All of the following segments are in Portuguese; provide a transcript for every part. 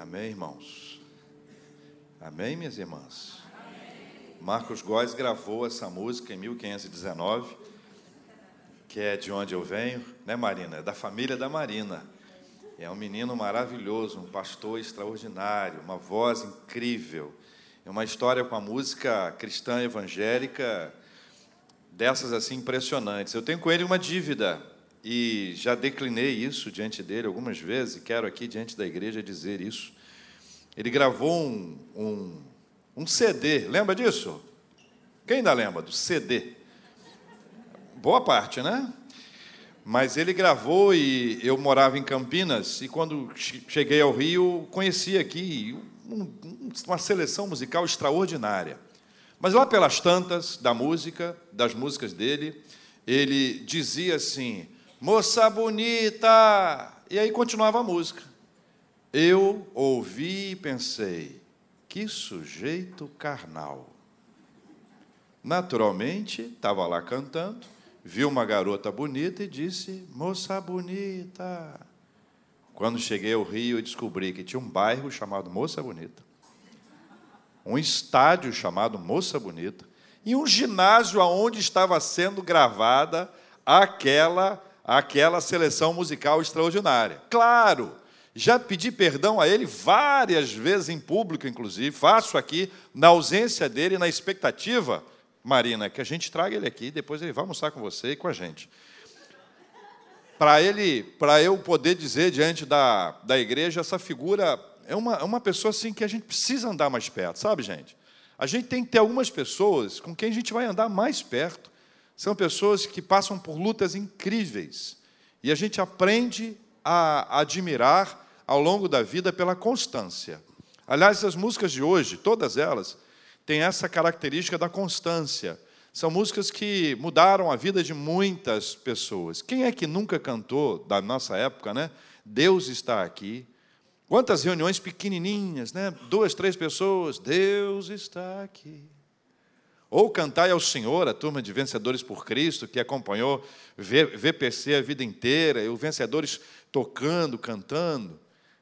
Amém, irmãos? Amém, minhas irmãs? Amém. Marcos Góes gravou essa música em 1519, que é de onde eu venho, né, Marina? É da família da Marina. É um menino maravilhoso, um pastor extraordinário, uma voz incrível. É uma história com a música cristã evangélica dessas assim impressionantes. Eu tenho com ele uma dívida e já declinei isso diante dele algumas vezes e quero aqui diante da igreja dizer isso. Ele gravou um, um, um CD, lembra disso? Quem ainda lembra do CD? Boa parte, né? Mas ele gravou e eu morava em Campinas e quando cheguei ao Rio conheci aqui um, uma seleção musical extraordinária. Mas lá pelas tantas da música, das músicas dele, ele dizia assim: moça bonita. E aí continuava a música. Eu ouvi e pensei, que sujeito carnal. Naturalmente, estava lá cantando, viu uma garota bonita e disse: Moça bonita. Quando cheguei ao Rio, descobri que tinha um bairro chamado Moça Bonita, um estádio chamado Moça Bonita e um ginásio onde estava sendo gravada aquela aquela seleção musical extraordinária. Claro, já pedi perdão a ele várias vezes em público, inclusive, faço aqui, na ausência dele, na expectativa, Marina, que a gente traga ele aqui, depois ele vai almoçar com você e com a gente. Para ele, para eu poder dizer diante da, da igreja, essa figura é uma, é uma pessoa assim que a gente precisa andar mais perto, sabe, gente? A gente tem que ter algumas pessoas com quem a gente vai andar mais perto são pessoas que passam por lutas incríveis. E a gente aprende a admirar ao longo da vida pela constância. Aliás, as músicas de hoje, todas elas, têm essa característica da constância. São músicas que mudaram a vida de muitas pessoas. Quem é que nunca cantou, da nossa época, né? Deus está aqui. Quantas reuniões pequenininhas, né? Duas, três pessoas. Deus está aqui. Ou cantai ao Senhor, a turma de Vencedores por Cristo, que acompanhou VPC a vida inteira, e os vencedores tocando, cantando.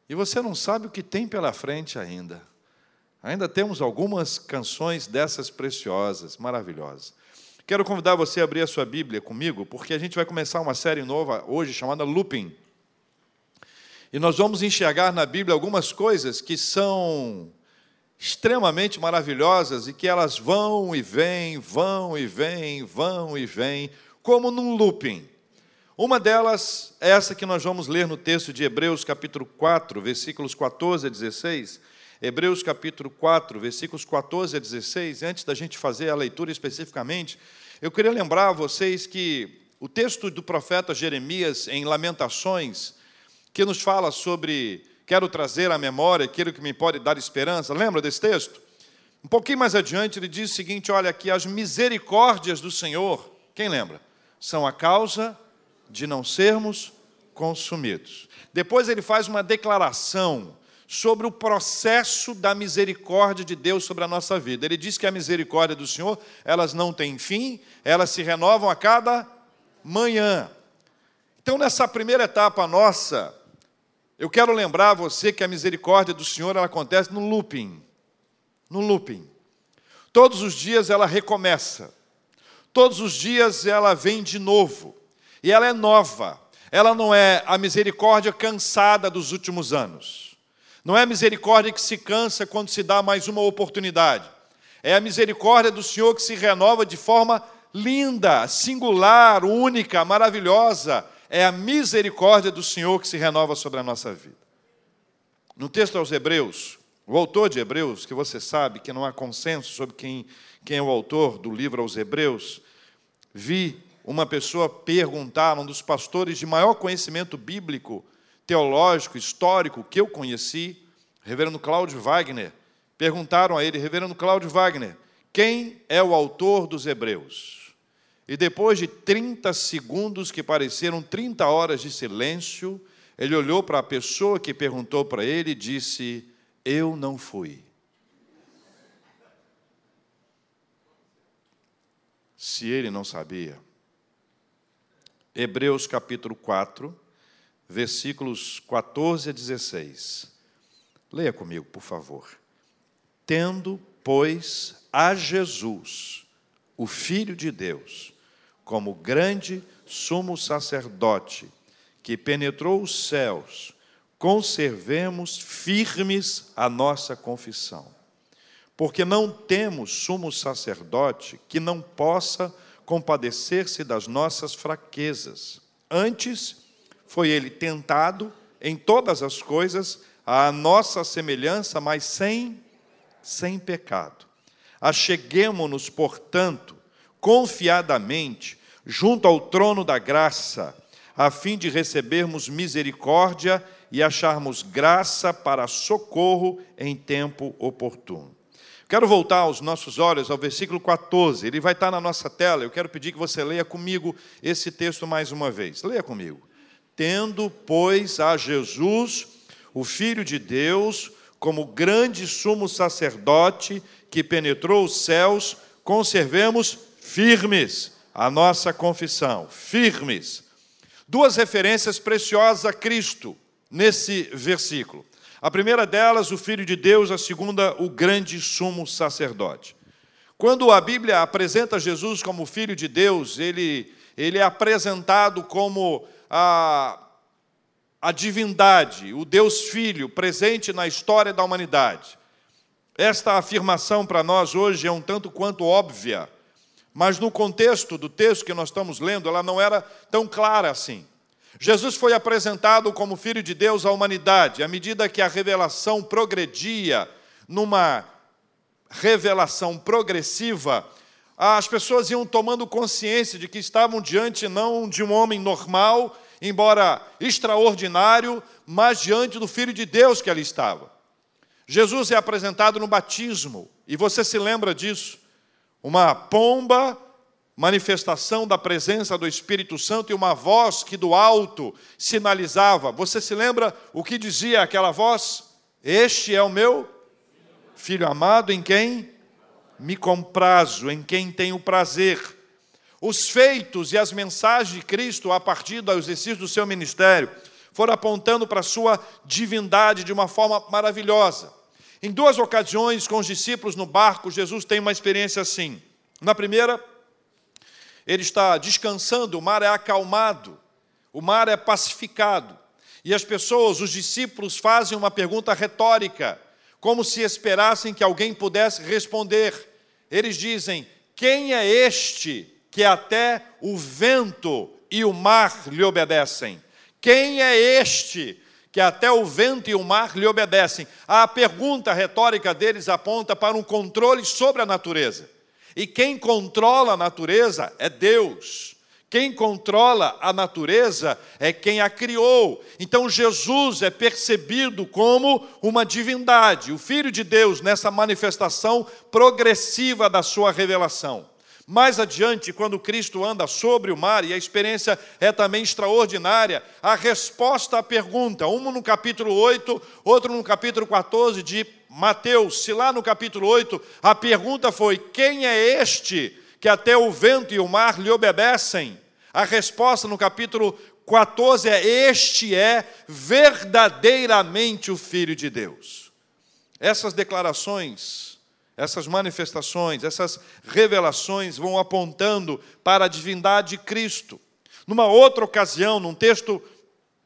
E você não sabe o que tem pela frente ainda. Ainda temos algumas canções dessas preciosas, maravilhosas. Quero convidar você a abrir a sua Bíblia comigo, porque a gente vai começar uma série nova hoje chamada Looping. E nós vamos enxergar na Bíblia algumas coisas que são extremamente maravilhosas e que elas vão e vêm, vão e vêm, vão e vêm, como num looping. Uma delas é essa que nós vamos ler no texto de Hebreus, capítulo 4, versículos 14 a 16. Hebreus, capítulo 4, versículos 14 a 16. Antes da gente fazer a leitura especificamente, eu queria lembrar a vocês que o texto do profeta Jeremias, em Lamentações, que nos fala sobre quero trazer à memória aquilo que me pode dar esperança. Lembra desse texto? Um pouquinho mais adiante, ele diz o seguinte: olha aqui, as misericórdias do Senhor, quem lembra? São a causa de não sermos consumidos. Depois ele faz uma declaração sobre o processo da misericórdia de Deus sobre a nossa vida. Ele diz que a misericórdia do Senhor, elas não têm fim, elas se renovam a cada manhã. Então, nessa primeira etapa nossa, eu quero lembrar a você que a misericórdia do Senhor ela acontece no looping. No looping. Todos os dias ela recomeça. Todos os dias ela vem de novo. E ela é nova. Ela não é a misericórdia cansada dos últimos anos. Não é a misericórdia que se cansa quando se dá mais uma oportunidade. É a misericórdia do Senhor que se renova de forma linda, singular, única, maravilhosa, é a misericórdia do Senhor que se renova sobre a nossa vida. No texto aos Hebreus, o autor de Hebreus, que você sabe que não há consenso sobre quem, quem é o autor do livro aos Hebreus, vi uma pessoa perguntar, um dos pastores de maior conhecimento bíblico, teológico, histórico que eu conheci, reverendo Cláudio Wagner, perguntaram a ele, reverendo Cláudio Wagner, quem é o autor dos Hebreus? E depois de 30 segundos que pareceram 30 horas de silêncio, ele olhou para a pessoa que perguntou para ele e disse: Eu não fui. Se ele não sabia. Hebreus capítulo 4, versículos 14 a 16. Leia comigo, por favor. Tendo, pois, a Jesus, o Filho de Deus, como grande sumo sacerdote que penetrou os céus, conservemos firmes a nossa confissão. Porque não temos sumo sacerdote que não possa compadecer-se das nossas fraquezas. Antes, foi ele tentado em todas as coisas, à nossa semelhança, mas sem, sem pecado. Acheguemo-nos, portanto, confiadamente, junto ao trono da graça, a fim de recebermos misericórdia e acharmos graça para socorro em tempo oportuno. Quero voltar os nossos olhos ao versículo 14, ele vai estar na nossa tela. Eu quero pedir que você leia comigo esse texto mais uma vez. Leia comigo. Tendo, pois, a Jesus, o Filho de Deus, como grande sumo sacerdote que penetrou os céus, conservemos firmes a nossa confissão. Firmes. Duas referências preciosas a Cristo nesse versículo. A primeira delas, o Filho de Deus, a segunda, o grande sumo sacerdote. Quando a Bíblia apresenta Jesus como Filho de Deus, ele, ele é apresentado como a, a divindade, o Deus Filho, presente na história da humanidade. Esta afirmação para nós hoje é um tanto quanto óbvia, mas no contexto do texto que nós estamos lendo, ela não era tão clara assim. Jesus foi apresentado como Filho de Deus à humanidade, à medida que a revelação progredia numa revelação progressiva, as pessoas iam tomando consciência de que estavam diante não de um homem normal, embora extraordinário, mas diante do Filho de Deus que ali estava. Jesus é apresentado no batismo, e você se lembra disso. Uma pomba manifestação da presença do Espírito Santo e uma voz que do alto sinalizava. Você se lembra o que dizia aquela voz? Este é o meu filho amado em quem me comprazo, em quem tenho prazer. Os feitos e as mensagens de Cristo a partir do exercício do seu ministério foram apontando para a sua divindade de uma forma maravilhosa. Em duas ocasiões, com os discípulos no barco, Jesus tem uma experiência assim. Na primeira, ele está descansando, o mar é acalmado, o mar é pacificado. E as pessoas, os discípulos, fazem uma pergunta retórica, como se esperassem que alguém pudesse responder. Eles dizem: Quem é este que até o vento e o mar lhe obedecem? Quem é este que até o vento e o mar lhe obedecem? A pergunta retórica deles aponta para um controle sobre a natureza. E quem controla a natureza é Deus. Quem controla a natureza é quem a criou. Então Jesus é percebido como uma divindade, o Filho de Deus, nessa manifestação progressiva da sua revelação. Mais adiante, quando Cristo anda sobre o mar, e a experiência é também extraordinária, a resposta à pergunta, um no capítulo 8, outro no capítulo 14 de Mateus, se lá no capítulo 8 a pergunta foi: Quem é este que até o vento e o mar lhe obedecem? A resposta no capítulo 14 é: Este é verdadeiramente o Filho de Deus. Essas declarações essas manifestações, essas revelações vão apontando para a divindade de Cristo. Numa outra ocasião, num texto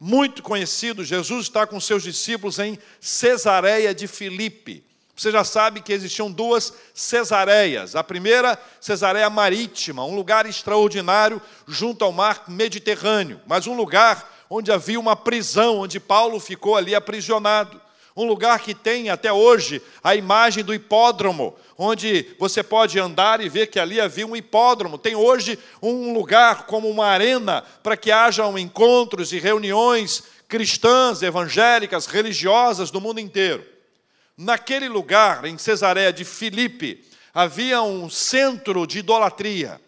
muito conhecido, Jesus está com seus discípulos em Cesareia de Filipe. Você já sabe que existiam duas Cesareias. A primeira, Cesareia Marítima, um lugar extraordinário junto ao mar Mediterrâneo, mas um lugar onde havia uma prisão, onde Paulo ficou ali aprisionado um lugar que tem até hoje a imagem do hipódromo, onde você pode andar e ver que ali havia um hipódromo. Tem hoje um lugar como uma arena para que hajam encontros e reuniões cristãs, evangélicas, religiosas do mundo inteiro. Naquele lugar, em Cesareia de Filipe, havia um centro de idolatria.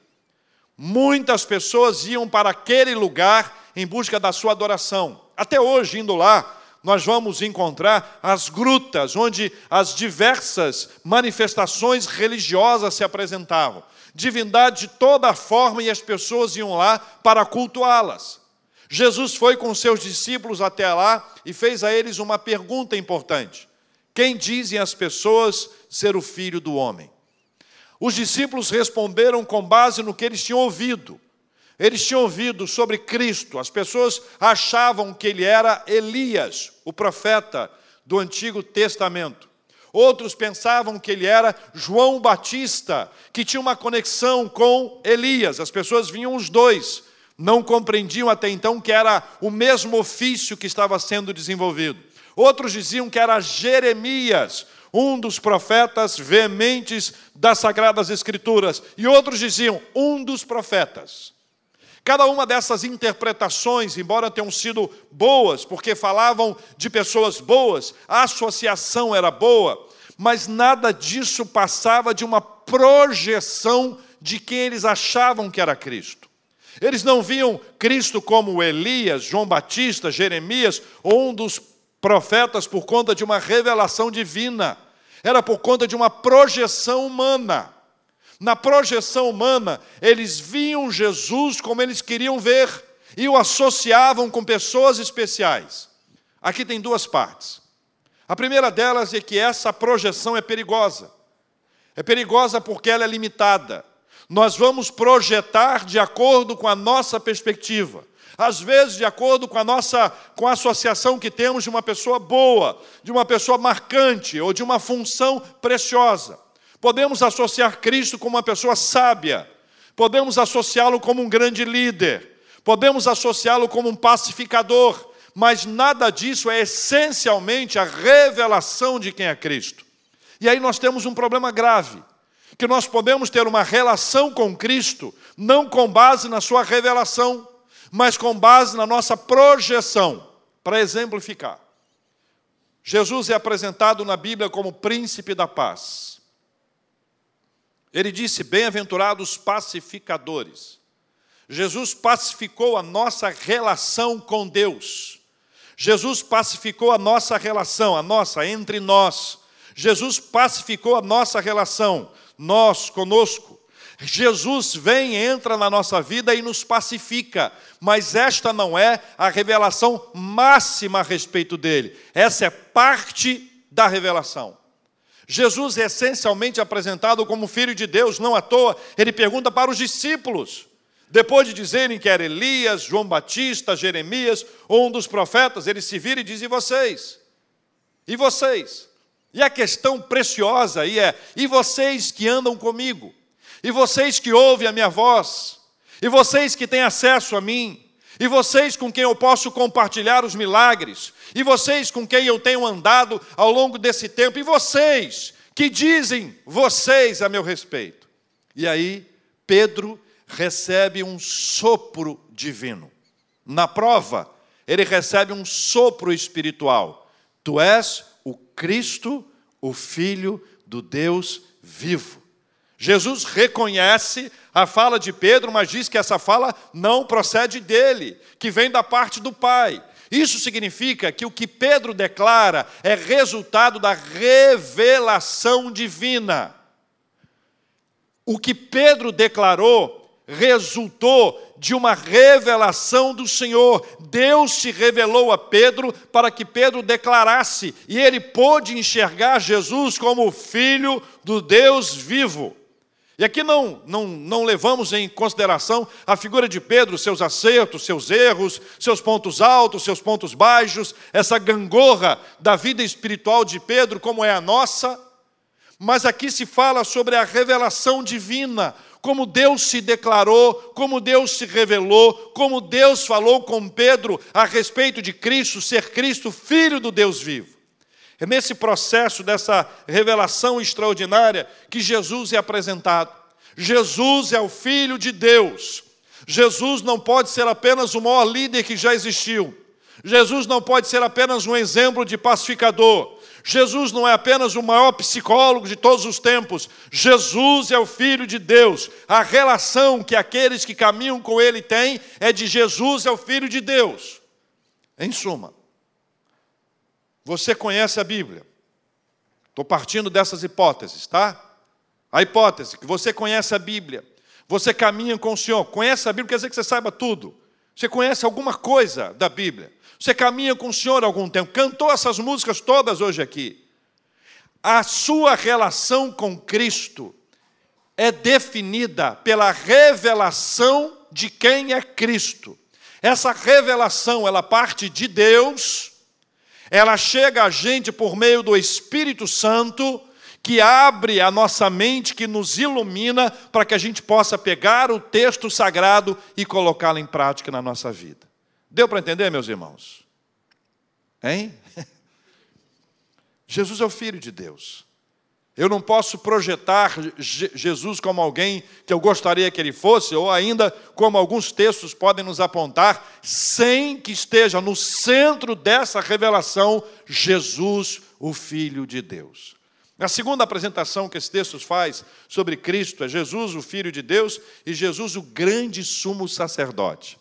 Muitas pessoas iam para aquele lugar em busca da sua adoração. Até hoje, indo lá, nós vamos encontrar as grutas, onde as diversas manifestações religiosas se apresentavam. Divindade de toda forma e as pessoas iam lá para cultuá-las. Jesus foi com seus discípulos até lá e fez a eles uma pergunta importante. Quem dizem as pessoas ser o filho do homem? Os discípulos responderam com base no que eles tinham ouvido. Eles tinham ouvido sobre Cristo, as pessoas achavam que ele era Elias, o profeta do Antigo Testamento. Outros pensavam que ele era João Batista, que tinha uma conexão com Elias. As pessoas vinham os dois, não compreendiam até então que era o mesmo ofício que estava sendo desenvolvido. Outros diziam que era Jeremias, um dos profetas veementes das Sagradas Escrituras, e outros diziam um dos profetas. Cada uma dessas interpretações, embora tenham sido boas, porque falavam de pessoas boas, a associação era boa, mas nada disso passava de uma projeção de quem eles achavam que era Cristo. Eles não viam Cristo como Elias, João Batista, Jeremias ou um dos profetas por conta de uma revelação divina, era por conta de uma projeção humana. Na projeção humana, eles viam Jesus como eles queriam ver e o associavam com pessoas especiais. Aqui tem duas partes. A primeira delas é que essa projeção é perigosa. É perigosa porque ela é limitada. Nós vamos projetar de acordo com a nossa perspectiva. Às vezes, de acordo com a nossa com a associação que temos de uma pessoa boa, de uma pessoa marcante ou de uma função preciosa. Podemos associar Cristo com uma pessoa sábia, podemos associá-lo como um grande líder, podemos associá-lo como um pacificador, mas nada disso é essencialmente a revelação de quem é Cristo. E aí nós temos um problema grave, que nós podemos ter uma relação com Cristo não com base na sua revelação, mas com base na nossa projeção. Para exemplificar, Jesus é apresentado na Bíblia como príncipe da paz. Ele disse: Bem-aventurados pacificadores. Jesus pacificou a nossa relação com Deus. Jesus pacificou a nossa relação, a nossa entre nós. Jesus pacificou a nossa relação, nós conosco. Jesus vem, entra na nossa vida e nos pacifica, mas esta não é a revelação máxima a respeito dele, essa é parte da revelação. Jesus é essencialmente apresentado como filho de Deus, não à toa, ele pergunta para os discípulos, depois de dizerem que era Elias, João Batista, Jeremias ou um dos profetas, ele se vira e diz: E vocês? E vocês? E a questão preciosa aí é: E vocês que andam comigo? E vocês que ouvem a minha voz? E vocês que têm acesso a mim? E vocês com quem eu posso compartilhar os milagres, e vocês com quem eu tenho andado ao longo desse tempo, e vocês que dizem vocês a meu respeito. E aí, Pedro recebe um sopro divino. Na prova, ele recebe um sopro espiritual. Tu és o Cristo, o Filho do Deus vivo. Jesus reconhece a fala de Pedro, mas diz que essa fala não procede dele, que vem da parte do Pai. Isso significa que o que Pedro declara é resultado da revelação divina. O que Pedro declarou resultou de uma revelação do Senhor. Deus se revelou a Pedro para que Pedro declarasse, e ele pôde enxergar Jesus como o Filho do Deus vivo. E aqui não, não, não levamos em consideração a figura de Pedro, seus acertos, seus erros, seus pontos altos, seus pontos baixos, essa gangorra da vida espiritual de Pedro, como é a nossa. Mas aqui se fala sobre a revelação divina, como Deus se declarou, como Deus se revelou, como Deus falou com Pedro a respeito de Cristo, ser Cristo, filho do Deus vivo. É nesse processo dessa revelação extraordinária que Jesus é apresentado. Jesus é o Filho de Deus. Jesus não pode ser apenas o maior líder que já existiu. Jesus não pode ser apenas um exemplo de pacificador. Jesus não é apenas o maior psicólogo de todos os tempos. Jesus é o Filho de Deus. A relação que aqueles que caminham com Ele têm é de Jesus é o Filho de Deus. Em suma, você conhece a Bíblia. Estou partindo dessas hipóteses, tá? A hipótese que você conhece a Bíblia, você caminha com o Senhor, conhece a Bíblia, quer dizer que você saiba tudo. Você conhece alguma coisa da Bíblia. Você caminha com o Senhor há algum tempo, cantou essas músicas todas hoje aqui. a sua relação com Cristo é definida pela revelação de quem é Cristo. Essa revelação, ela parte de Deus, ela chega a gente por meio do Espírito Santo, que abre a nossa mente, que nos ilumina, para que a gente possa pegar o texto sagrado e colocá-lo em prática na nossa vida. Deu para entender, meus irmãos? Hein? Jesus é o Filho de Deus. Eu não posso projetar Jesus como alguém que eu gostaria que ele fosse, ou ainda como alguns textos podem nos apontar, sem que esteja no centro dessa revelação Jesus, o Filho de Deus. A segunda apresentação que esse texto faz sobre Cristo é Jesus, o Filho de Deus, e Jesus, o grande sumo sacerdote.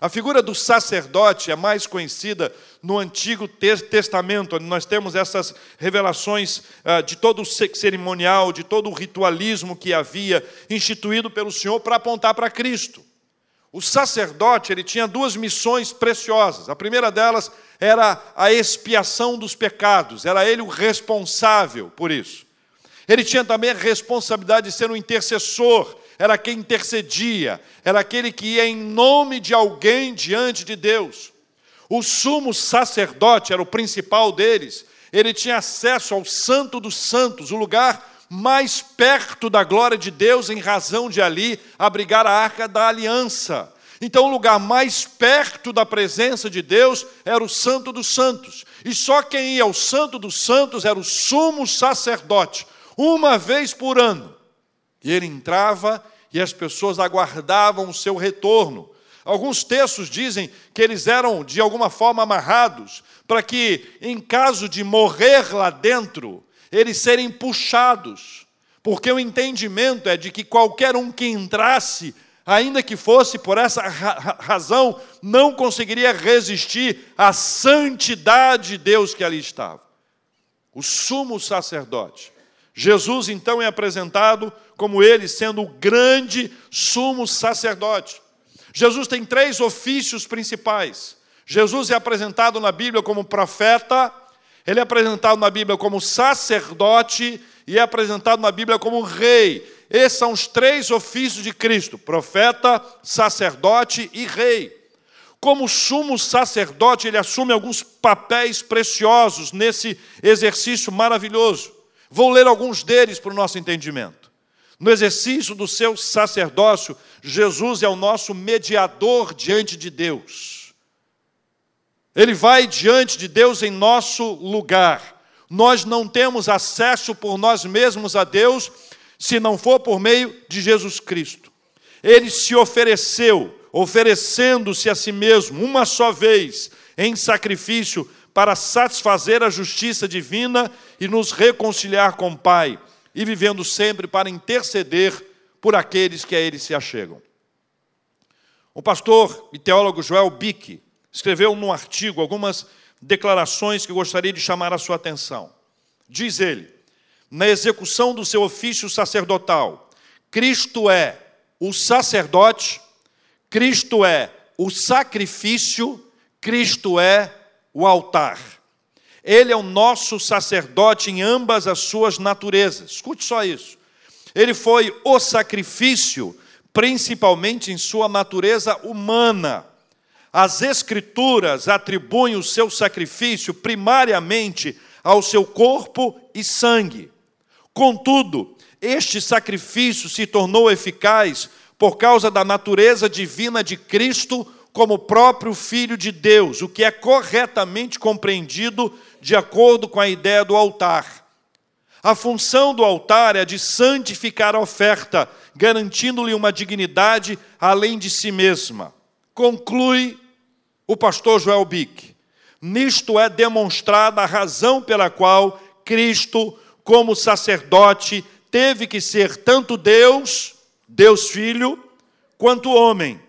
A figura do sacerdote é mais conhecida no Antigo Testamento, onde nós temos essas revelações ah, de todo o cerimonial, de todo o ritualismo que havia instituído pelo Senhor para apontar para Cristo. O sacerdote ele tinha duas missões preciosas. A primeira delas era a expiação dos pecados, era ele o responsável por isso. Ele tinha também a responsabilidade de ser um intercessor, era quem intercedia, era aquele que ia em nome de alguém diante de Deus. O sumo sacerdote era o principal deles, ele tinha acesso ao Santo dos Santos, o lugar mais perto da glória de Deus, em razão de ali abrigar a arca da aliança. Então, o lugar mais perto da presença de Deus era o Santo dos Santos. E só quem ia ao Santo dos Santos era o sumo sacerdote, uma vez por ano. E ele entrava e as pessoas aguardavam o seu retorno. Alguns textos dizem que eles eram de alguma forma amarrados, para que, em caso de morrer lá dentro, eles serem puxados, porque o entendimento é de que qualquer um que entrasse, ainda que fosse por essa razão, não conseguiria resistir à santidade de Deus que ali estava. O sumo sacerdote. Jesus então é apresentado como ele sendo o grande sumo sacerdote. Jesus tem três ofícios principais. Jesus é apresentado na Bíblia como profeta, ele é apresentado na Bíblia como sacerdote e é apresentado na Bíblia como rei. Esses são os três ofícios de Cristo: profeta, sacerdote e rei. Como sumo sacerdote, ele assume alguns papéis preciosos nesse exercício maravilhoso. Vou ler alguns deles para o nosso entendimento. No exercício do seu sacerdócio, Jesus é o nosso mediador diante de Deus. Ele vai diante de Deus em nosso lugar. Nós não temos acesso por nós mesmos a Deus se não for por meio de Jesus Cristo. Ele se ofereceu, oferecendo-se a si mesmo uma só vez em sacrifício para satisfazer a justiça divina e nos reconciliar com o Pai e vivendo sempre para interceder por aqueles que a ele se achegam. O pastor e teólogo Joel Bick escreveu num artigo algumas declarações que gostaria de chamar a sua atenção. Diz ele: na execução do seu ofício sacerdotal, Cristo é o sacerdote, Cristo é o sacrifício, Cristo é o altar. Ele é o nosso sacerdote em ambas as suas naturezas. Escute só isso. Ele foi o sacrifício, principalmente em sua natureza humana. As Escrituras atribuem o seu sacrifício primariamente ao seu corpo e sangue. Contudo, este sacrifício se tornou eficaz por causa da natureza divina de Cristo como próprio Filho de Deus, o que é corretamente compreendido de acordo com a ideia do altar. A função do altar é de santificar a oferta, garantindo-lhe uma dignidade além de si mesma. Conclui o pastor Joel Bick. Nisto é demonstrada a razão pela qual Cristo, como sacerdote, teve que ser tanto Deus, Deus Filho, quanto homem.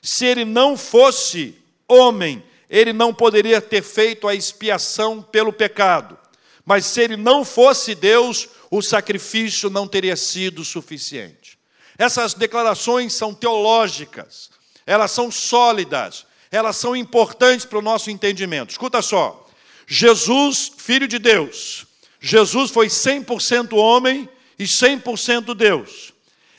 Se ele não fosse homem, ele não poderia ter feito a expiação pelo pecado. Mas se ele não fosse Deus, o sacrifício não teria sido suficiente. Essas declarações são teológicas, elas são sólidas, elas são importantes para o nosso entendimento. Escuta só: Jesus, Filho de Deus, Jesus foi 100% homem e 100% Deus.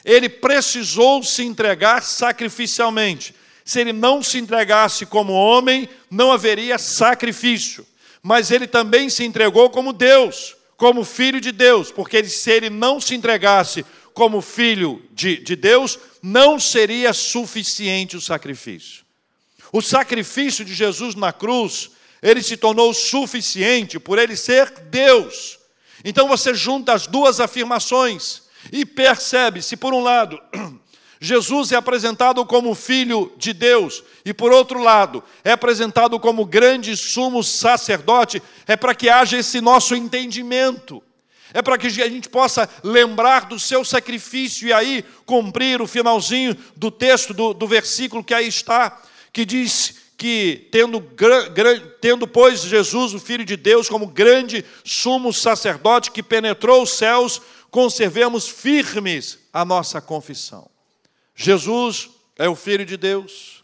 Ele precisou se entregar sacrificialmente. Se ele não se entregasse como homem, não haveria sacrifício. Mas ele também se entregou como Deus, como filho de Deus, porque se ele não se entregasse como filho de, de Deus, não seria suficiente o sacrifício. O sacrifício de Jesus na cruz ele se tornou suficiente por ele ser Deus. Então você junta as duas afirmações e percebe se, por um lado, Jesus é apresentado como filho de Deus, e por outro lado, é apresentado como grande sumo sacerdote, é para que haja esse nosso entendimento, é para que a gente possa lembrar do seu sacrifício e aí cumprir o finalzinho do texto, do, do versículo que aí está, que diz que, tendo, tendo, pois, Jesus, o Filho de Deus, como grande sumo sacerdote que penetrou os céus, conservemos firmes a nossa confissão. Jesus é o Filho de Deus,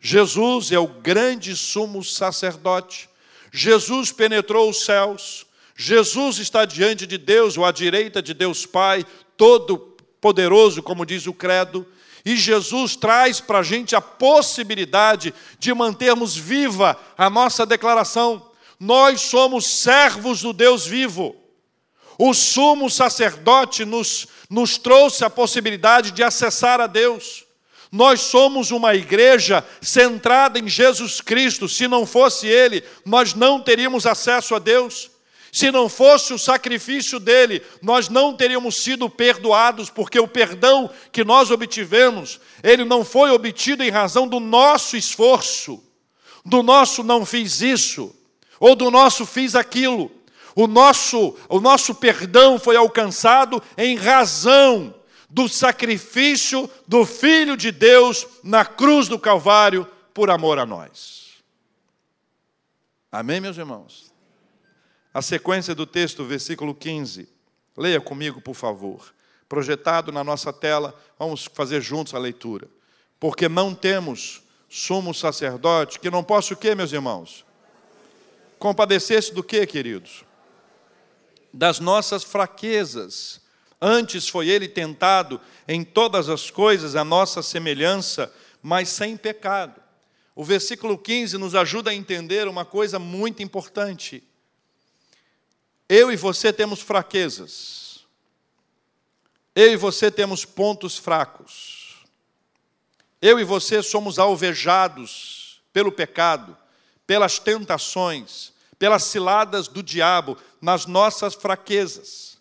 Jesus é o grande sumo sacerdote, Jesus penetrou os céus, Jesus está diante de Deus, ou à direita de Deus Pai, todo poderoso, como diz o credo, e Jesus traz para a gente a possibilidade de mantermos viva a nossa declaração. Nós somos servos do Deus vivo. O sumo sacerdote nos, nos trouxe a possibilidade de acessar a Deus. Nós somos uma igreja centrada em Jesus Cristo. Se não fosse Ele, nós não teríamos acesso a Deus. Se não fosse o sacrifício dele, nós não teríamos sido perdoados, porque o perdão que nós obtivemos, ele não foi obtido em razão do nosso esforço, do nosso não fiz isso, ou do nosso fiz aquilo. O nosso, o nosso perdão foi alcançado em razão do sacrifício do Filho de Deus na cruz do Calvário por amor a nós. Amém, meus irmãos? A sequência do texto, versículo 15. Leia comigo, por favor. Projetado na nossa tela, vamos fazer juntos a leitura. Porque não temos sumo sacerdote que não possa o quê, meus irmãos? Compadecer-se do quê, queridos? Das nossas fraquezas. Antes foi ele tentado em todas as coisas a nossa semelhança, mas sem pecado. O versículo 15 nos ajuda a entender uma coisa muito importante. Eu e você temos fraquezas. Eu e você temos pontos fracos. Eu e você somos alvejados pelo pecado, pelas tentações, pelas ciladas do diabo nas nossas fraquezas.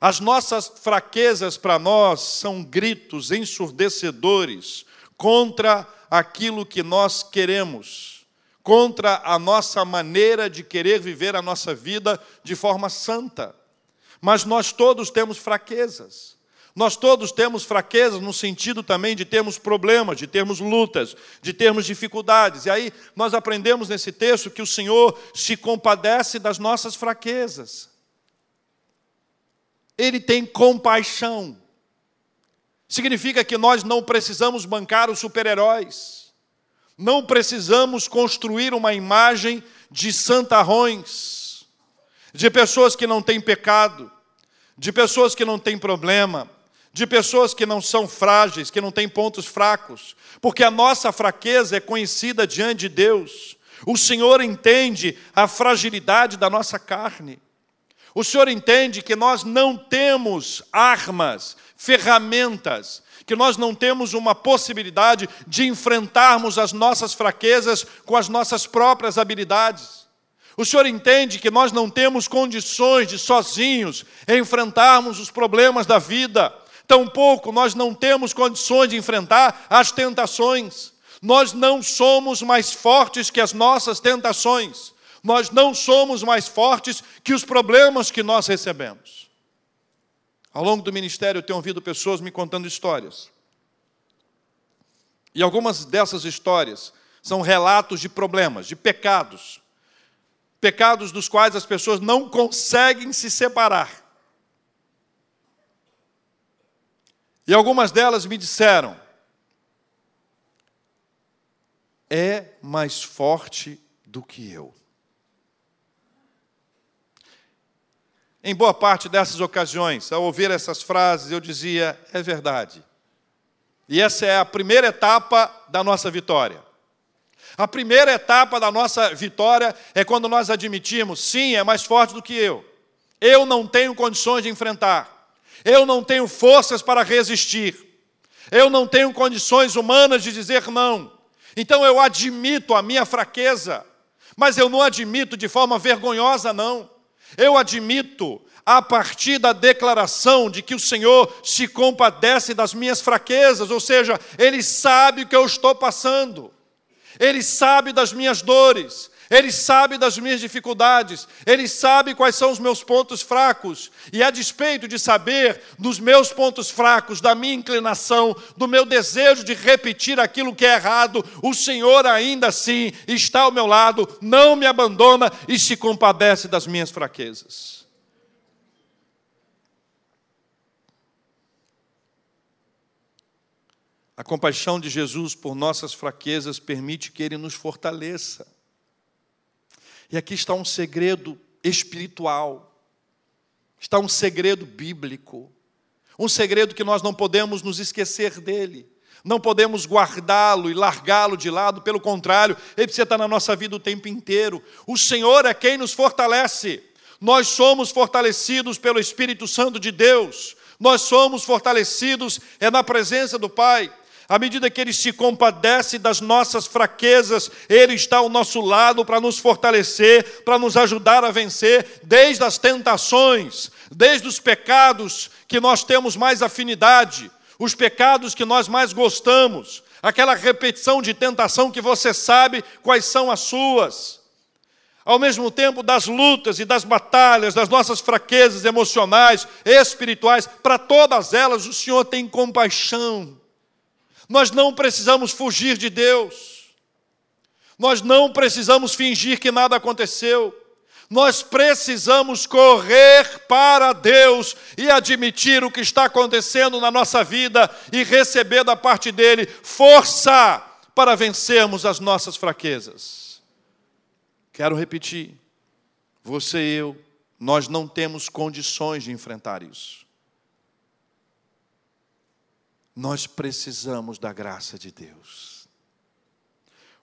As nossas fraquezas para nós são gritos ensurdecedores contra aquilo que nós queremos contra a nossa maneira de querer viver a nossa vida de forma santa. Mas nós todos temos fraquezas. Nós todos temos fraquezas no sentido também de termos problemas, de termos lutas, de termos dificuldades. E aí nós aprendemos nesse texto que o Senhor se compadece das nossas fraquezas. Ele tem compaixão. Significa que nós não precisamos bancar os super-heróis. Não precisamos construir uma imagem de santarrões, de pessoas que não têm pecado, de pessoas que não têm problema, de pessoas que não são frágeis, que não têm pontos fracos, porque a nossa fraqueza é conhecida diante de Deus. O Senhor entende a fragilidade da nossa carne. O Senhor entende que nós não temos armas, ferramentas que nós não temos uma possibilidade de enfrentarmos as nossas fraquezas com as nossas próprias habilidades. O Senhor entende que nós não temos condições de sozinhos enfrentarmos os problemas da vida, tampouco nós não temos condições de enfrentar as tentações. Nós não somos mais fortes que as nossas tentações. Nós não somos mais fortes que os problemas que nós recebemos. Ao longo do ministério, eu tenho ouvido pessoas me contando histórias. E algumas dessas histórias são relatos de problemas, de pecados. Pecados dos quais as pessoas não conseguem se separar. E algumas delas me disseram: é mais forte do que eu. em boa parte dessas ocasiões, ao ouvir essas frases, eu dizia: é verdade. E essa é a primeira etapa da nossa vitória. A primeira etapa da nossa vitória é quando nós admitimos: sim, é mais forte do que eu. Eu não tenho condições de enfrentar. Eu não tenho forças para resistir. Eu não tenho condições humanas de dizer não. Então eu admito a minha fraqueza, mas eu não admito de forma vergonhosa, não. Eu admito a partir da declaração de que o Senhor se compadece das minhas fraquezas, ou seja, Ele sabe o que eu estou passando, Ele sabe das minhas dores, ele sabe das minhas dificuldades, Ele sabe quais são os meus pontos fracos, e a despeito de saber dos meus pontos fracos, da minha inclinação, do meu desejo de repetir aquilo que é errado, o Senhor ainda assim está ao meu lado, não me abandona e se compadece das minhas fraquezas. A compaixão de Jesus por nossas fraquezas permite que Ele nos fortaleça. E aqui está um segredo espiritual, está um segredo bíblico, um segredo que nós não podemos nos esquecer dele, não podemos guardá-lo e largá-lo de lado, pelo contrário, ele precisa estar na nossa vida o tempo inteiro. O Senhor é quem nos fortalece, nós somos fortalecidos pelo Espírito Santo de Deus, nós somos fortalecidos é na presença do Pai. À medida que Ele se compadece das nossas fraquezas, Ele está ao nosso lado para nos fortalecer, para nos ajudar a vencer, desde as tentações, desde os pecados que nós temos mais afinidade, os pecados que nós mais gostamos, aquela repetição de tentação que você sabe quais são as suas. Ao mesmo tempo das lutas e das batalhas, das nossas fraquezas emocionais, espirituais, para todas elas o Senhor tem compaixão. Nós não precisamos fugir de Deus. Nós não precisamos fingir que nada aconteceu. Nós precisamos correr para Deus e admitir o que está acontecendo na nossa vida e receber da parte dele força para vencermos as nossas fraquezas. Quero repetir: você e eu, nós não temos condições de enfrentar isso. Nós precisamos da graça de Deus.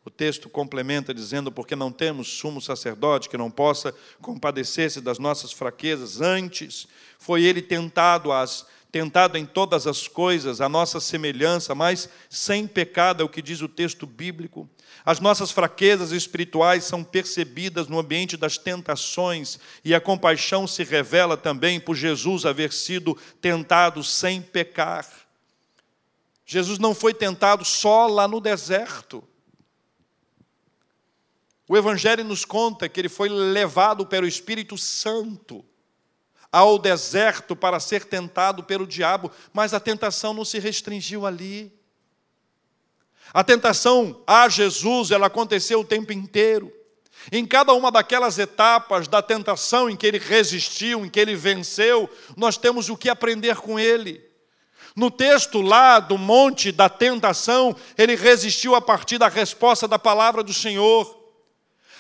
O texto complementa dizendo: porque não temos sumo sacerdote que não possa compadecer-se das nossas fraquezas, antes foi ele tentado as tentado em todas as coisas, a nossa semelhança, mas sem pecado, é o que diz o texto bíblico. As nossas fraquezas espirituais são percebidas no ambiente das tentações, e a compaixão se revela também por Jesus haver sido tentado sem pecar. Jesus não foi tentado só lá no deserto. O Evangelho nos conta que ele foi levado pelo Espírito Santo ao deserto para ser tentado pelo diabo, mas a tentação não se restringiu ali. A tentação a Jesus, ela aconteceu o tempo inteiro. Em cada uma daquelas etapas da tentação em que ele resistiu, em que ele venceu, nós temos o que aprender com ele. No texto lá do monte da tentação, ele resistiu a partir da resposta da palavra do Senhor.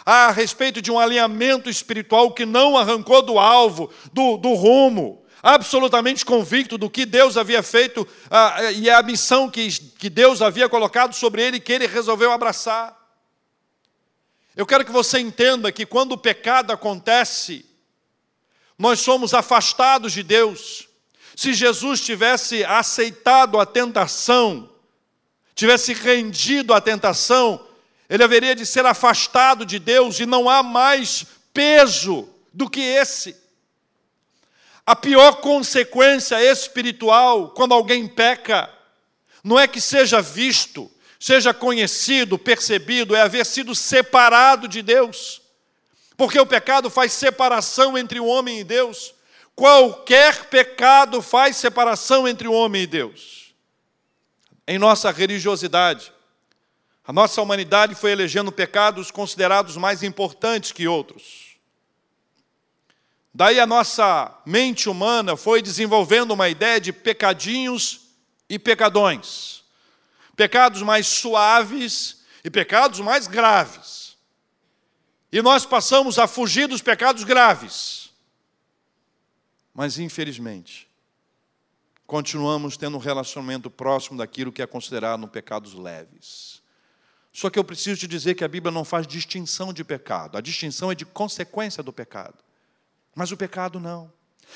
A respeito de um alinhamento espiritual que não arrancou do alvo, do, do rumo, absolutamente convicto do que Deus havia feito a, e a missão que, que Deus havia colocado sobre ele, que ele resolveu abraçar. Eu quero que você entenda que quando o pecado acontece, nós somos afastados de Deus. Se Jesus tivesse aceitado a tentação, tivesse rendido à tentação, ele haveria de ser afastado de Deus e não há mais peso do que esse. A pior consequência espiritual quando alguém peca não é que seja visto, seja conhecido, percebido, é haver sido separado de Deus. Porque o pecado faz separação entre o homem e Deus. Qualquer pecado faz separação entre o homem e Deus. Em nossa religiosidade, a nossa humanidade foi elegendo pecados considerados mais importantes que outros. Daí a nossa mente humana foi desenvolvendo uma ideia de pecadinhos e pecadões. Pecados mais suaves e pecados mais graves. E nós passamos a fugir dos pecados graves Mas, infelizmente, continuamos tendo um relacionamento próximo daquilo que é considerado pecados leves. Só que eu preciso te dizer que a Bíblia não faz distinção de pecado, a distinção é de consequência do pecado. Mas o pecado não.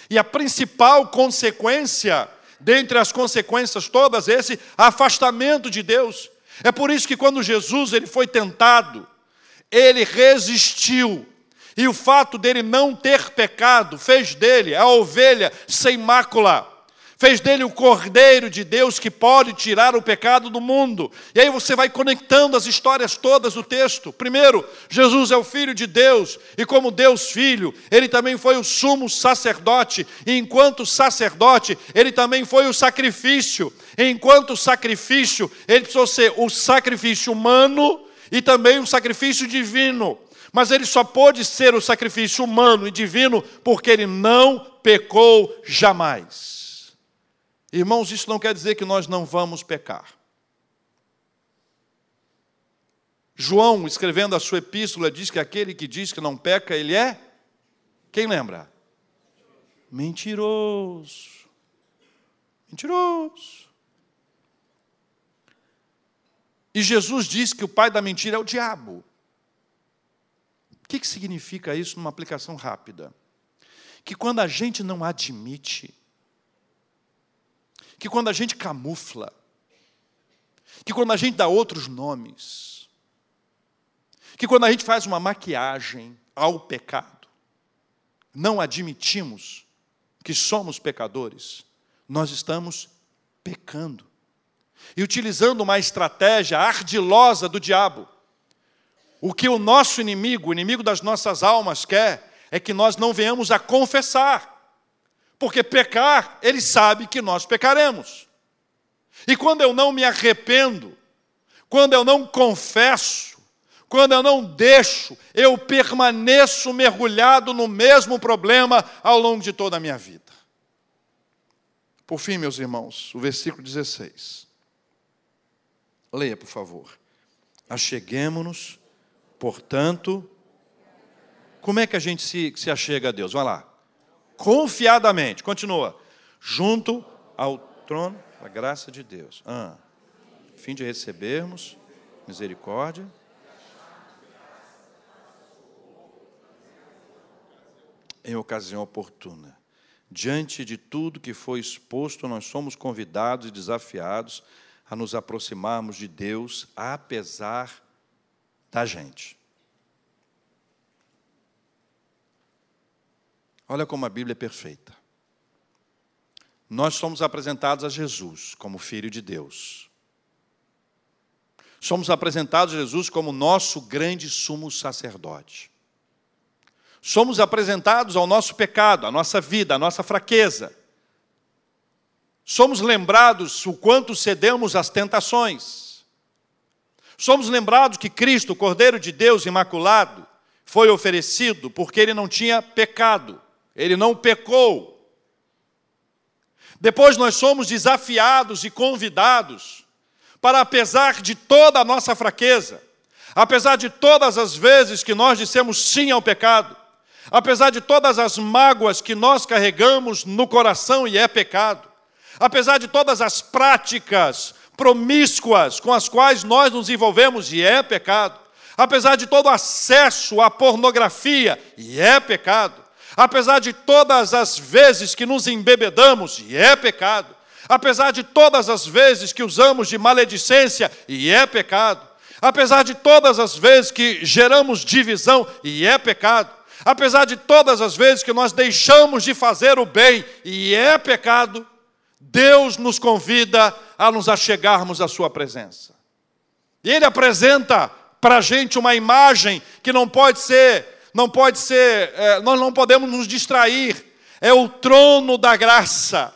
E a principal consequência, dentre as consequências todas, é esse afastamento de Deus. É por isso que quando Jesus ele foi tentado, ele resistiu. E o fato dele não ter pecado fez dele a ovelha sem mácula fez dele o Cordeiro de Deus que pode tirar o pecado do mundo. E aí você vai conectando as histórias todas do texto. Primeiro, Jesus é o Filho de Deus, e como Deus Filho, ele também foi o sumo sacerdote, e enquanto sacerdote, ele também foi o sacrifício. E enquanto sacrifício, ele precisou ser o sacrifício humano e também o sacrifício divino. Mas ele só pôde ser o sacrifício humano e divino porque ele não pecou jamais. Irmãos, isso não quer dizer que nós não vamos pecar. João, escrevendo a sua epístola, diz que aquele que diz que não peca, ele é? Quem lembra? Mentiroso. Mentiroso. E Jesus diz que o pai da mentira é o diabo. Que, que significa isso numa aplicação rápida? Que quando a gente não admite que quando a gente camufla, que quando a gente dá outros nomes, que quando a gente faz uma maquiagem ao pecado, não admitimos que somos pecadores, nós estamos pecando. E utilizando uma estratégia ardilosa do diabo. O que o nosso inimigo, o inimigo das nossas almas, quer é que nós não venhamos a confessar. Porque pecar, ele sabe que nós pecaremos. E quando eu não me arrependo, quando eu não confesso, quando eu não deixo, eu permaneço mergulhado no mesmo problema ao longo de toda a minha vida. Por fim, meus irmãos, o versículo 16. Leia, por favor. Acheguemos-nos, portanto. Como é que a gente se, se achega a Deus? Vai lá confiadamente. Continua. Junto ao trono da graça de Deus. Ah, fim de recebermos misericórdia. Em ocasião oportuna. Diante de tudo que foi exposto, nós somos convidados e desafiados a nos aproximarmos de Deus, apesar da gente. Olha como a Bíblia é perfeita. Nós somos apresentados a Jesus como Filho de Deus. Somos apresentados a Jesus como nosso grande sumo sacerdote. Somos apresentados ao nosso pecado, à nossa vida, à nossa fraqueza. Somos lembrados o quanto cedemos às tentações. Somos lembrados que Cristo, o Cordeiro de Deus imaculado, foi oferecido porque ele não tinha pecado ele não pecou. Depois nós somos desafiados e convidados para, apesar de toda a nossa fraqueza, apesar de todas as vezes que nós dissemos sim ao pecado, apesar de todas as mágoas que nós carregamos no coração e é pecado, apesar de todas as práticas promíscuas com as quais nós nos envolvemos e é pecado, apesar de todo acesso à pornografia e é pecado, apesar de todas as vezes que nos embebedamos, e é pecado, apesar de todas as vezes que usamos de maledicência, e é pecado, apesar de todas as vezes que geramos divisão, e é pecado, apesar de todas as vezes que nós deixamos de fazer o bem, e é pecado, Deus nos convida a nos achegarmos à Sua presença. E Ele apresenta para a gente uma imagem que não pode ser não pode ser, é, nós não podemos nos distrair. É o trono da graça.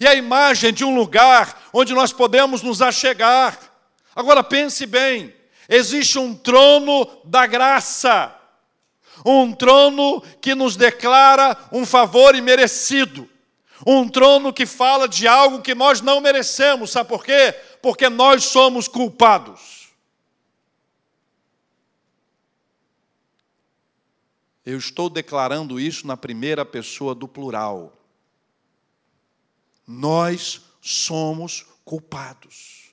E a imagem de um lugar onde nós podemos nos achegar. Agora pense bem: existe um trono da graça, um trono que nos declara um favor imerecido, um trono que fala de algo que nós não merecemos, sabe por quê? Porque nós somos culpados. Eu estou declarando isso na primeira pessoa do plural. nós somos culpados.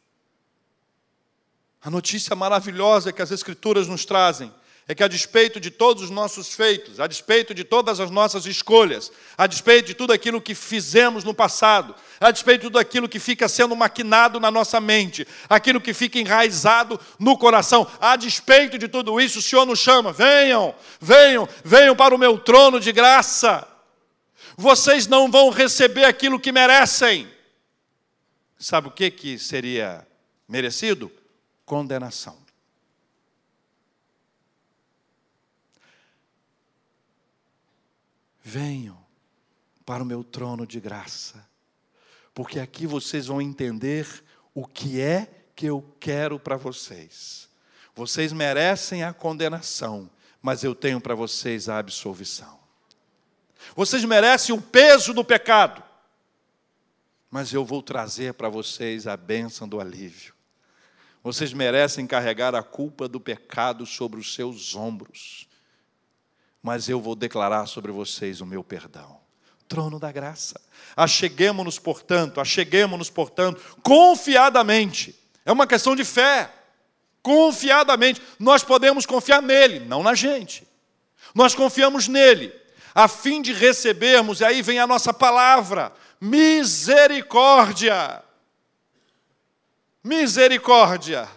A notícia maravilhosa que as Escrituras nos trazem é que, a despeito de todos os nossos feitos, a despeito de todas as nossas escolhas, a despeito de tudo aquilo que fizemos no passado, a despeito de tudo aquilo que fica sendo maquinado na nossa mente, aquilo que fica enraizado no coração, a despeito de tudo isso, o Senhor nos chama: venham, venham, venham para o meu trono de graça. Vocês não vão receber aquilo que merecem. Sabe o que, que seria merecido? Condenação. Venham para o meu trono de graça, porque aqui vocês vão entender o que é que eu quero para vocês. Vocês merecem a condenação, mas eu tenho para vocês a absolvição. Vocês merecem o peso do pecado, mas eu vou trazer para vocês a bênção do alívio. Vocês merecem carregar a culpa do pecado sobre os seus ombros mas eu vou declarar sobre vocês o meu perdão. Trono da graça. Acheguemos-nos, portanto, acheguemos-nos, portanto, confiadamente. É uma questão de fé. Confiadamente. Nós podemos confiar nele, não na gente. Nós confiamos nele, a fim de recebermos, e aí vem a nossa palavra: misericórdia. Misericórdia.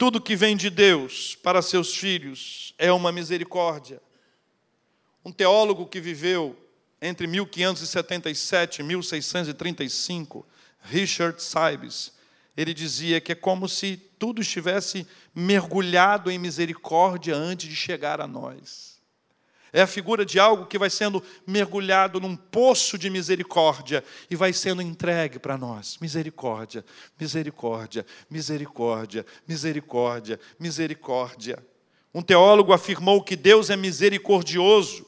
Tudo que vem de Deus para seus filhos é uma misericórdia. Um teólogo que viveu entre 1577 e 1635, Richard Sybes, ele dizia que é como se tudo estivesse mergulhado em misericórdia antes de chegar a nós. É a figura de algo que vai sendo mergulhado num poço de misericórdia e vai sendo entregue para nós. Misericórdia, misericórdia, misericórdia, misericórdia, misericórdia. Um teólogo afirmou que Deus é misericordioso,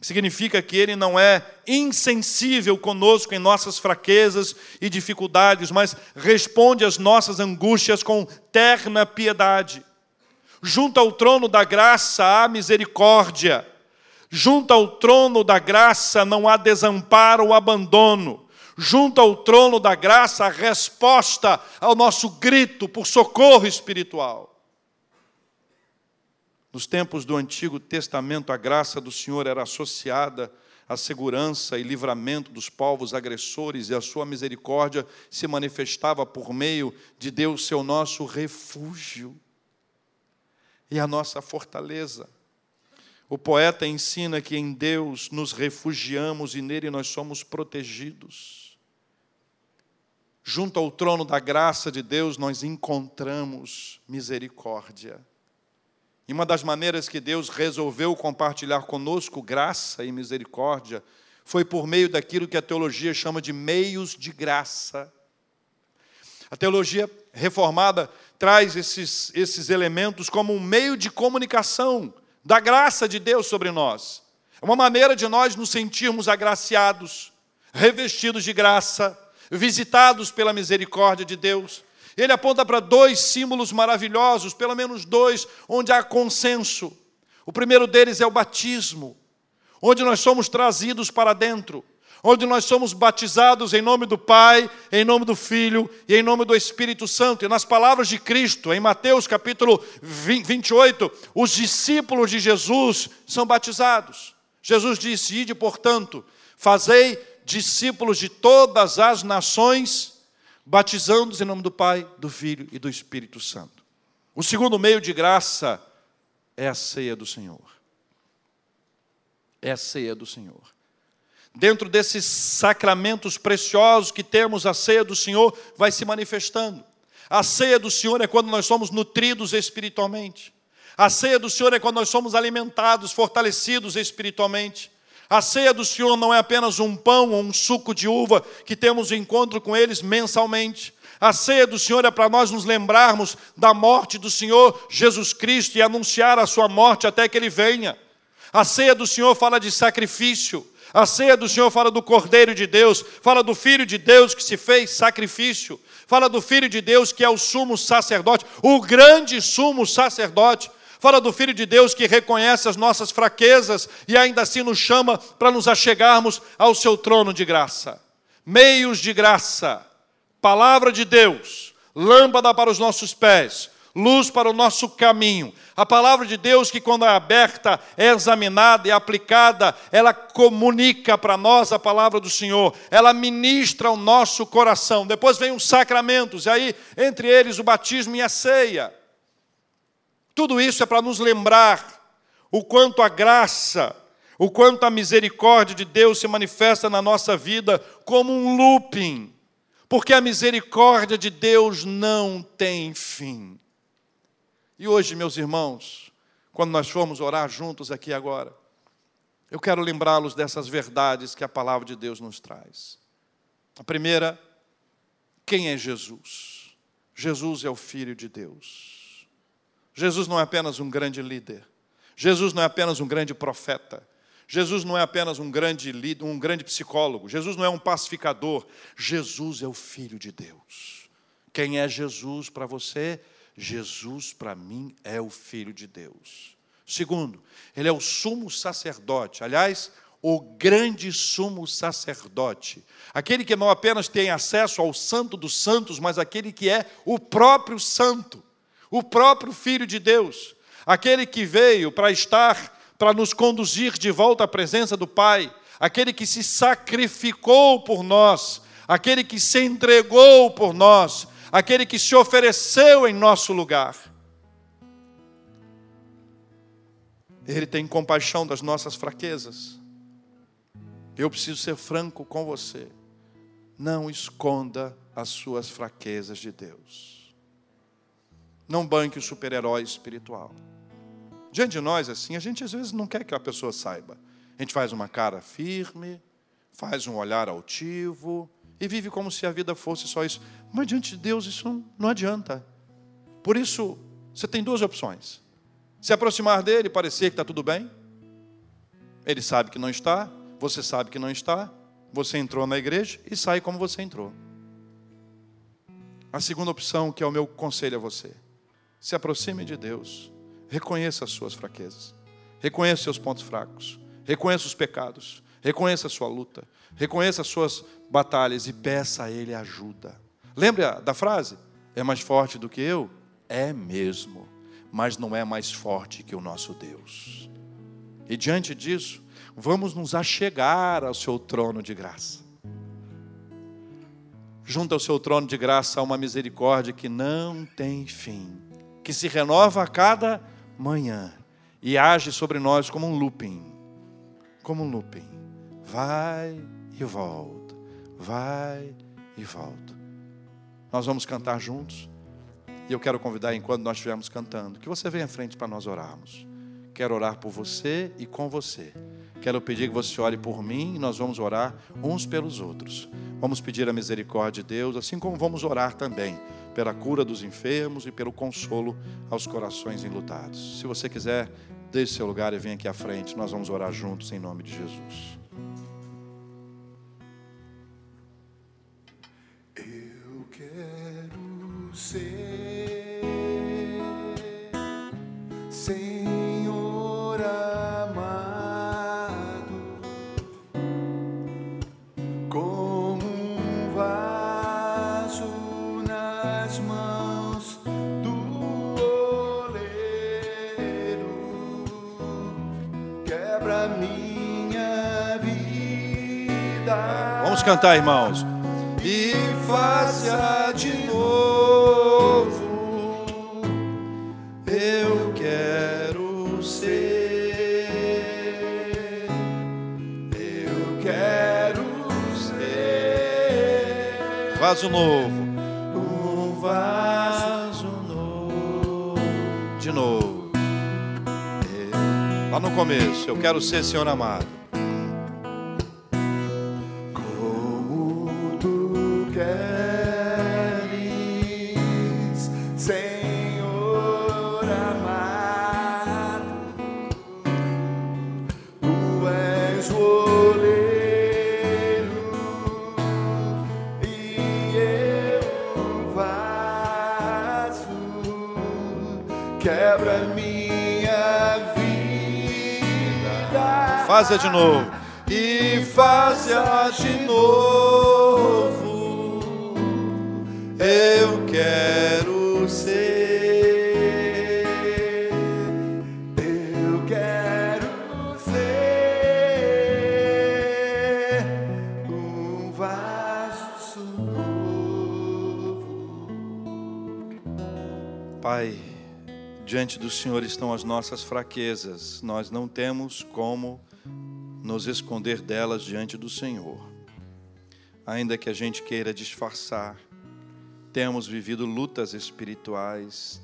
significa que Ele não é insensível conosco em nossas fraquezas e dificuldades, mas responde às nossas angústias com terna piedade. Junto ao trono da graça há misericórdia Junto ao trono da graça não há desamparo ou abandono. Junto ao trono da graça, a resposta ao nosso grito por socorro espiritual. Nos tempos do Antigo Testamento, a graça do Senhor era associada à segurança e livramento dos povos agressores, e a sua misericórdia se manifestava por meio de Deus, seu nosso refúgio e a nossa fortaleza. O poeta ensina que em Deus nos refugiamos e nele nós somos protegidos. Junto ao trono da graça de Deus, nós encontramos misericórdia. E uma das maneiras que Deus resolveu compartilhar conosco graça e misericórdia foi por meio daquilo que a teologia chama de meios de graça. A teologia reformada traz esses, esses elementos como um meio de comunicação da graça de Deus sobre nós. É uma maneira de nós nos sentirmos agraciados, revestidos de graça, visitados pela misericórdia de Deus. Ele aponta para dois símbolos maravilhosos, pelo menos dois, onde há consenso. O primeiro deles é o batismo, onde nós somos trazidos para dentro onde nós somos batizados em nome do Pai, em nome do Filho e em nome do Espírito Santo. E nas palavras de Cristo, em Mateus capítulo 28, os discípulos de Jesus são batizados. Jesus disse: Ide, portanto, fazei discípulos de todas as nações, batizando-os em nome do Pai, do Filho e do Espírito Santo. O segundo meio de graça é a ceia do Senhor. É a ceia do Senhor. Dentro desses sacramentos preciosos que temos, a ceia do Senhor vai se manifestando. A ceia do Senhor é quando nós somos nutridos espiritualmente. A ceia do Senhor é quando nós somos alimentados, fortalecidos espiritualmente. A ceia do Senhor não é apenas um pão ou um suco de uva que temos encontro com eles mensalmente. A ceia do Senhor é para nós nos lembrarmos da morte do Senhor Jesus Cristo e anunciar a sua morte até que ele venha. A ceia do Senhor fala de sacrifício. A ceia do Senhor fala do Cordeiro de Deus, fala do Filho de Deus que se fez sacrifício, fala do Filho de Deus que é o sumo sacerdote, o grande sumo sacerdote. Fala do Filho de Deus que reconhece as nossas fraquezas e ainda assim nos chama para nos achegarmos ao seu trono de graça. meios de graça, palavra de Deus, lâmpada para os nossos pés, luz para o nosso caminho. A palavra de Deus, que quando é aberta, é examinada e aplicada, ela comunica para nós a palavra do Senhor, ela ministra o nosso coração. Depois vem os sacramentos, e aí, entre eles, o batismo e a ceia. Tudo isso é para nos lembrar o quanto a graça, o quanto a misericórdia de Deus se manifesta na nossa vida como um looping, porque a misericórdia de Deus não tem fim. E hoje, meus irmãos, quando nós formos orar juntos aqui agora, eu quero lembrá-los dessas verdades que a palavra de Deus nos traz. A primeira, quem é Jesus? Jesus é o Filho de Deus. Jesus não é apenas um grande líder. Jesus não é apenas um grande profeta. Jesus não é apenas um grande líder, um grande psicólogo. Jesus não é um pacificador. Jesus é o Filho de Deus. Quem é Jesus para você? Jesus, para mim, é o Filho de Deus. Segundo, ele é o sumo sacerdote. Aliás, o grande sumo sacerdote. Aquele que não apenas tem acesso ao Santo dos Santos, mas aquele que é o próprio Santo, o próprio Filho de Deus. Aquele que veio para estar, para nos conduzir de volta à presença do Pai. Aquele que se sacrificou por nós. Aquele que se entregou por nós aquele que se ofereceu em nosso lugar. Ele tem compaixão das nossas fraquezas. Eu preciso ser franco com você. Não esconda as suas fraquezas de Deus. Não banque o super-herói espiritual. Diante de nós, assim, a gente às vezes não quer que a pessoa saiba. A gente faz uma cara firme, faz um olhar altivo, e vive como se a vida fosse só isso. Mas diante de Deus isso não adianta. Por isso, você tem duas opções: se aproximar dele parecer que está tudo bem. Ele sabe que não está, você sabe que não está, você entrou na igreja e sai como você entrou. A segunda opção, que é o meu conselho a você: se aproxime de Deus, reconheça as suas fraquezas, reconheça seus pontos fracos, reconheça os pecados, reconheça a sua luta, reconheça as suas batalhas e peça a Ele ajuda. Lembra da frase? É mais forte do que eu? É mesmo, mas não é mais forte que o nosso Deus. E diante disso, vamos nos achegar ao seu trono de graça. Junto ao seu trono de graça há uma misericórdia que não tem fim, que se renova a cada manhã e age sobre nós como um looping. Como um looping. Vai e volta vai e volta. Nós vamos cantar juntos. E eu quero convidar, enquanto nós estivermos cantando, que você venha à frente para nós orarmos. Quero orar por você e com você. Quero pedir que você ore por mim e nós vamos orar uns pelos outros. Vamos pedir a misericórdia de Deus, assim como vamos orar também pela cura dos enfermos e pelo consolo aos corações enlutados. Se você quiser, deixe seu lugar e venha aqui à frente. Nós vamos orar juntos em nome de Jesus. Ser, Senhor amado, como um vaso nas mãos do oleiro, quebra minha vida. Vamos cantar, irmãos. E faça de vaso novo. Um vaso novo. De novo. Lá no começo, eu quero ser Senhor amado. Faça de novo. E faça de novo. Eu quero ser. Eu quero ser um vaso novo. Pai, diante do Senhor estão as nossas fraquezas. Nós não temos como nos esconder delas diante do Senhor. Ainda que a gente queira disfarçar, temos vivido lutas espirituais,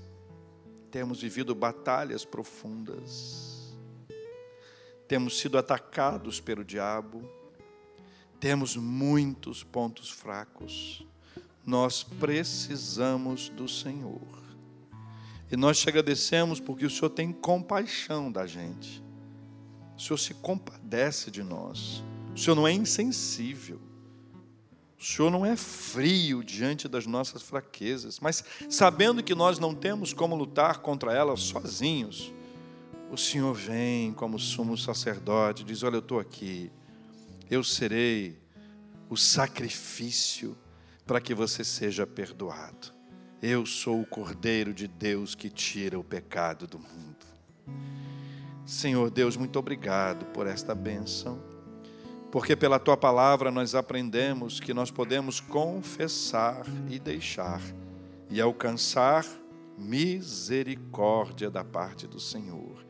temos vivido batalhas profundas, temos sido atacados pelo diabo, temos muitos pontos fracos. Nós precisamos do Senhor. E nós te agradecemos porque o Senhor tem compaixão da gente. O Senhor se compadece de nós. O Senhor não é insensível. O Senhor não é frio diante das nossas fraquezas, mas sabendo que nós não temos como lutar contra elas sozinhos, o Senhor vem como sumo sacerdote, diz: Olha, eu estou aqui, eu serei o sacrifício para que você seja perdoado. Eu sou o Cordeiro de Deus que tira o pecado do mundo. Senhor Deus, muito obrigado por esta bênção, porque pela tua palavra nós aprendemos que nós podemos confessar e deixar e alcançar misericórdia da parte do Senhor.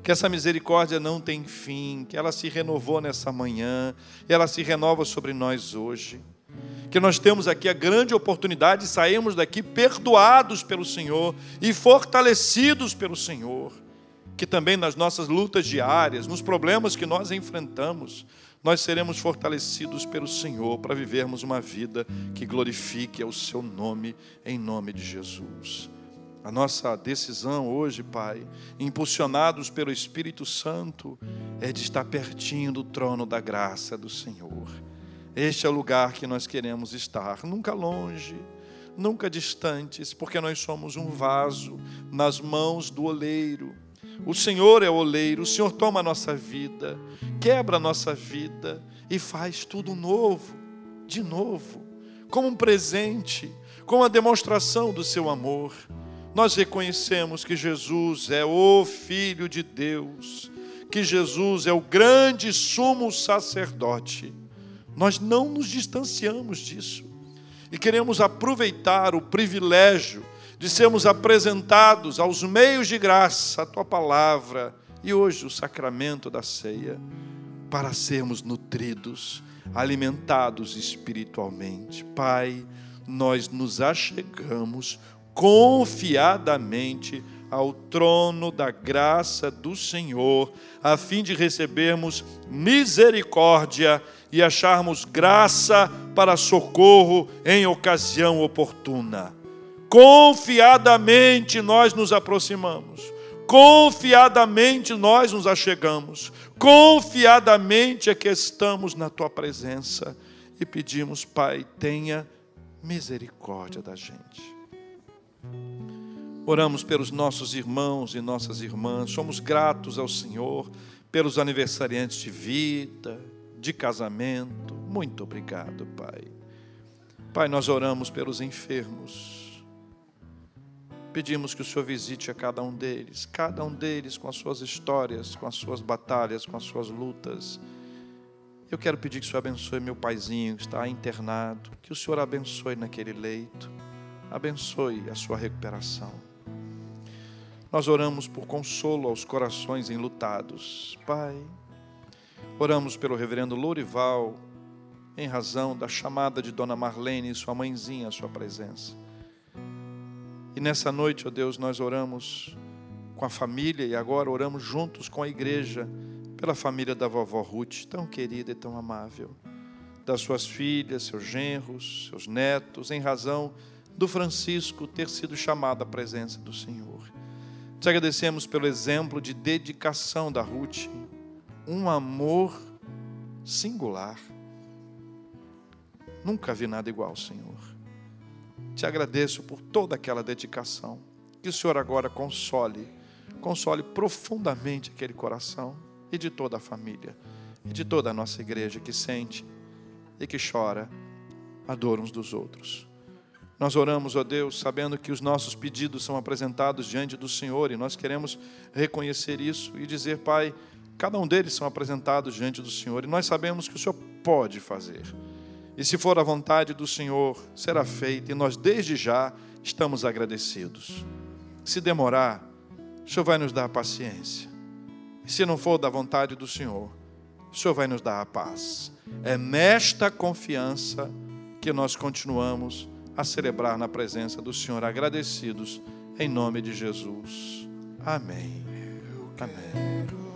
Que essa misericórdia não tem fim, que ela se renovou nessa manhã, ela se renova sobre nós hoje. Que nós temos aqui a grande oportunidade de sairmos daqui perdoados pelo Senhor e fortalecidos pelo Senhor que também nas nossas lutas diárias, nos problemas que nós enfrentamos, nós seremos fortalecidos pelo Senhor para vivermos uma vida que glorifique o seu nome, em nome de Jesus. A nossa decisão hoje, Pai, impulsionados pelo Espírito Santo, é de estar pertinho do trono da graça do Senhor. Este é o lugar que nós queremos estar, nunca longe, nunca distantes, porque nós somos um vaso nas mãos do oleiro o Senhor é o oleiro, o Senhor toma a nossa vida, quebra a nossa vida e faz tudo novo, de novo, como um presente, como a demonstração do seu amor. Nós reconhecemos que Jesus é o Filho de Deus, que Jesus é o grande sumo sacerdote. Nós não nos distanciamos disso e queremos aproveitar o privilégio de sermos apresentados aos meios de graça, a tua palavra e hoje o sacramento da ceia, para sermos nutridos, alimentados espiritualmente. Pai, nós nos achegamos confiadamente ao trono da graça do Senhor, a fim de recebermos misericórdia e acharmos graça para socorro em ocasião oportuna confiadamente nós nos aproximamos, confiadamente nós nos achegamos, confiadamente é que estamos na tua presença e pedimos, Pai, tenha misericórdia da gente. Oramos pelos nossos irmãos e nossas irmãs, somos gratos ao Senhor pelos aniversariantes de vida, de casamento. Muito obrigado, Pai. Pai, nós oramos pelos enfermos Pedimos que o Senhor visite a cada um deles, cada um deles com as suas histórias, com as suas batalhas, com as suas lutas. Eu quero pedir que o Senhor abençoe meu paizinho que está internado, que o Senhor abençoe naquele leito, abençoe a sua recuperação. Nós oramos por consolo aos corações enlutados. Pai, oramos pelo reverendo Lourival, em razão da chamada de Dona Marlene e sua mãezinha à sua presença. E nessa noite, ó Deus, nós oramos com a família e agora oramos juntos com a igreja pela família da vovó Ruth, tão querida e tão amável, das suas filhas, seus genros, seus netos, em razão do Francisco ter sido chamado à presença do Senhor. Te agradecemos pelo exemplo de dedicação da Ruth, um amor singular. Nunca vi nada igual, Senhor. Te agradeço por toda aquela dedicação. Que o Senhor agora console, console profundamente aquele coração e de toda a família e de toda a nossa igreja que sente e que chora a dor uns dos outros. Nós oramos, ó Deus, sabendo que os nossos pedidos são apresentados diante do Senhor e nós queremos reconhecer isso e dizer, Pai, cada um deles são apresentados diante do Senhor e nós sabemos que o Senhor pode fazer. E se for a vontade do Senhor, será feita e nós desde já estamos agradecidos. Se demorar, o Senhor vai nos dar paciência. E se não for da vontade do Senhor, o Senhor vai nos dar a paz. É nesta confiança que nós continuamos a celebrar na presença do Senhor, agradecidos em nome de Jesus. Amém. Amém.